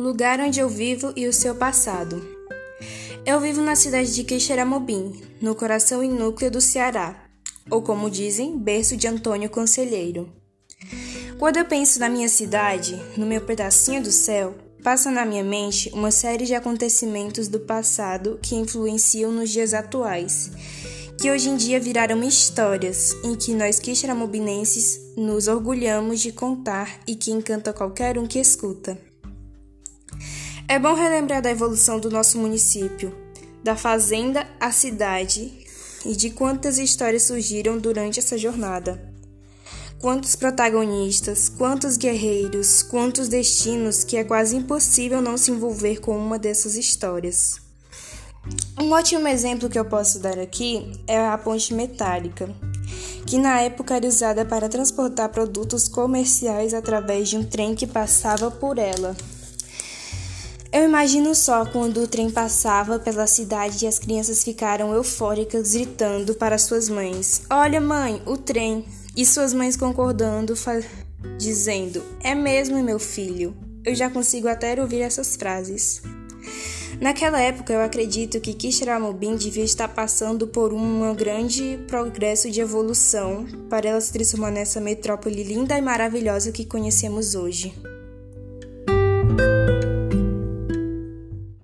lugar onde eu vivo e o seu passado. Eu vivo na cidade de Quixeramobim, no coração e núcleo do Ceará, ou como dizem, berço de Antônio Conselheiro. Quando eu penso na minha cidade, no meu pedacinho do céu, passa na minha mente uma série de acontecimentos do passado que influenciam nos dias atuais, que hoje em dia viraram histórias em que nós quixeramobinenses nos orgulhamos de contar e que encanta qualquer um que escuta. É bom relembrar da evolução do nosso município, da fazenda à cidade e de quantas histórias surgiram durante essa jornada. Quantos protagonistas, quantos guerreiros, quantos destinos que é quase impossível não se envolver com uma dessas histórias. Um ótimo exemplo que eu posso dar aqui é a ponte metálica, que na época era usada para transportar produtos comerciais através de um trem que passava por ela. Eu imagino só quando o trem passava pela cidade e as crianças ficaram eufóricas gritando para suas mães: Olha, mãe, o trem! E suas mães concordando, dizendo: É mesmo, meu filho. Eu já consigo até ouvir essas frases. Naquela época, eu acredito que Kishiramobim devia estar passando por um grande progresso de evolução para ela se transformar nessa metrópole linda e maravilhosa que conhecemos hoje.